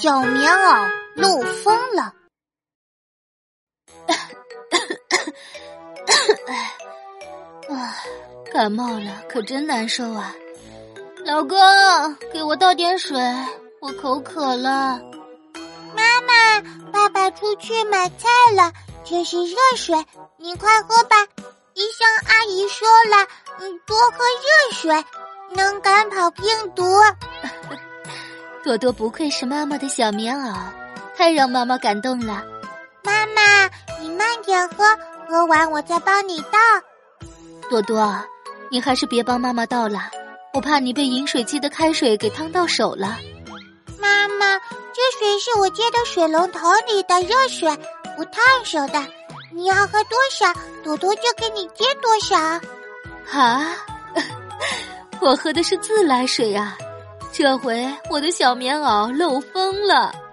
小棉袄漏风了。啊，感冒了，可真难受啊！老公，给我倒点水，我口渴了。妈妈，爸爸出去买菜了，这是热水，你快喝吧。医生阿姨说了，嗯，多喝热水能赶跑病毒。朵朵不愧是妈妈的小棉袄，太让妈妈感动了。妈妈，你慢点喝，喝完我再帮你倒。朵朵，你还是别帮妈妈倒了，我怕你被饮水机的开水给烫到手了。妈妈，这水是我接的水龙头里的热水，不烫手的。你要喝多少，朵朵就给你接多少。啊，我喝的是自来水啊！这回我的小棉袄漏风了。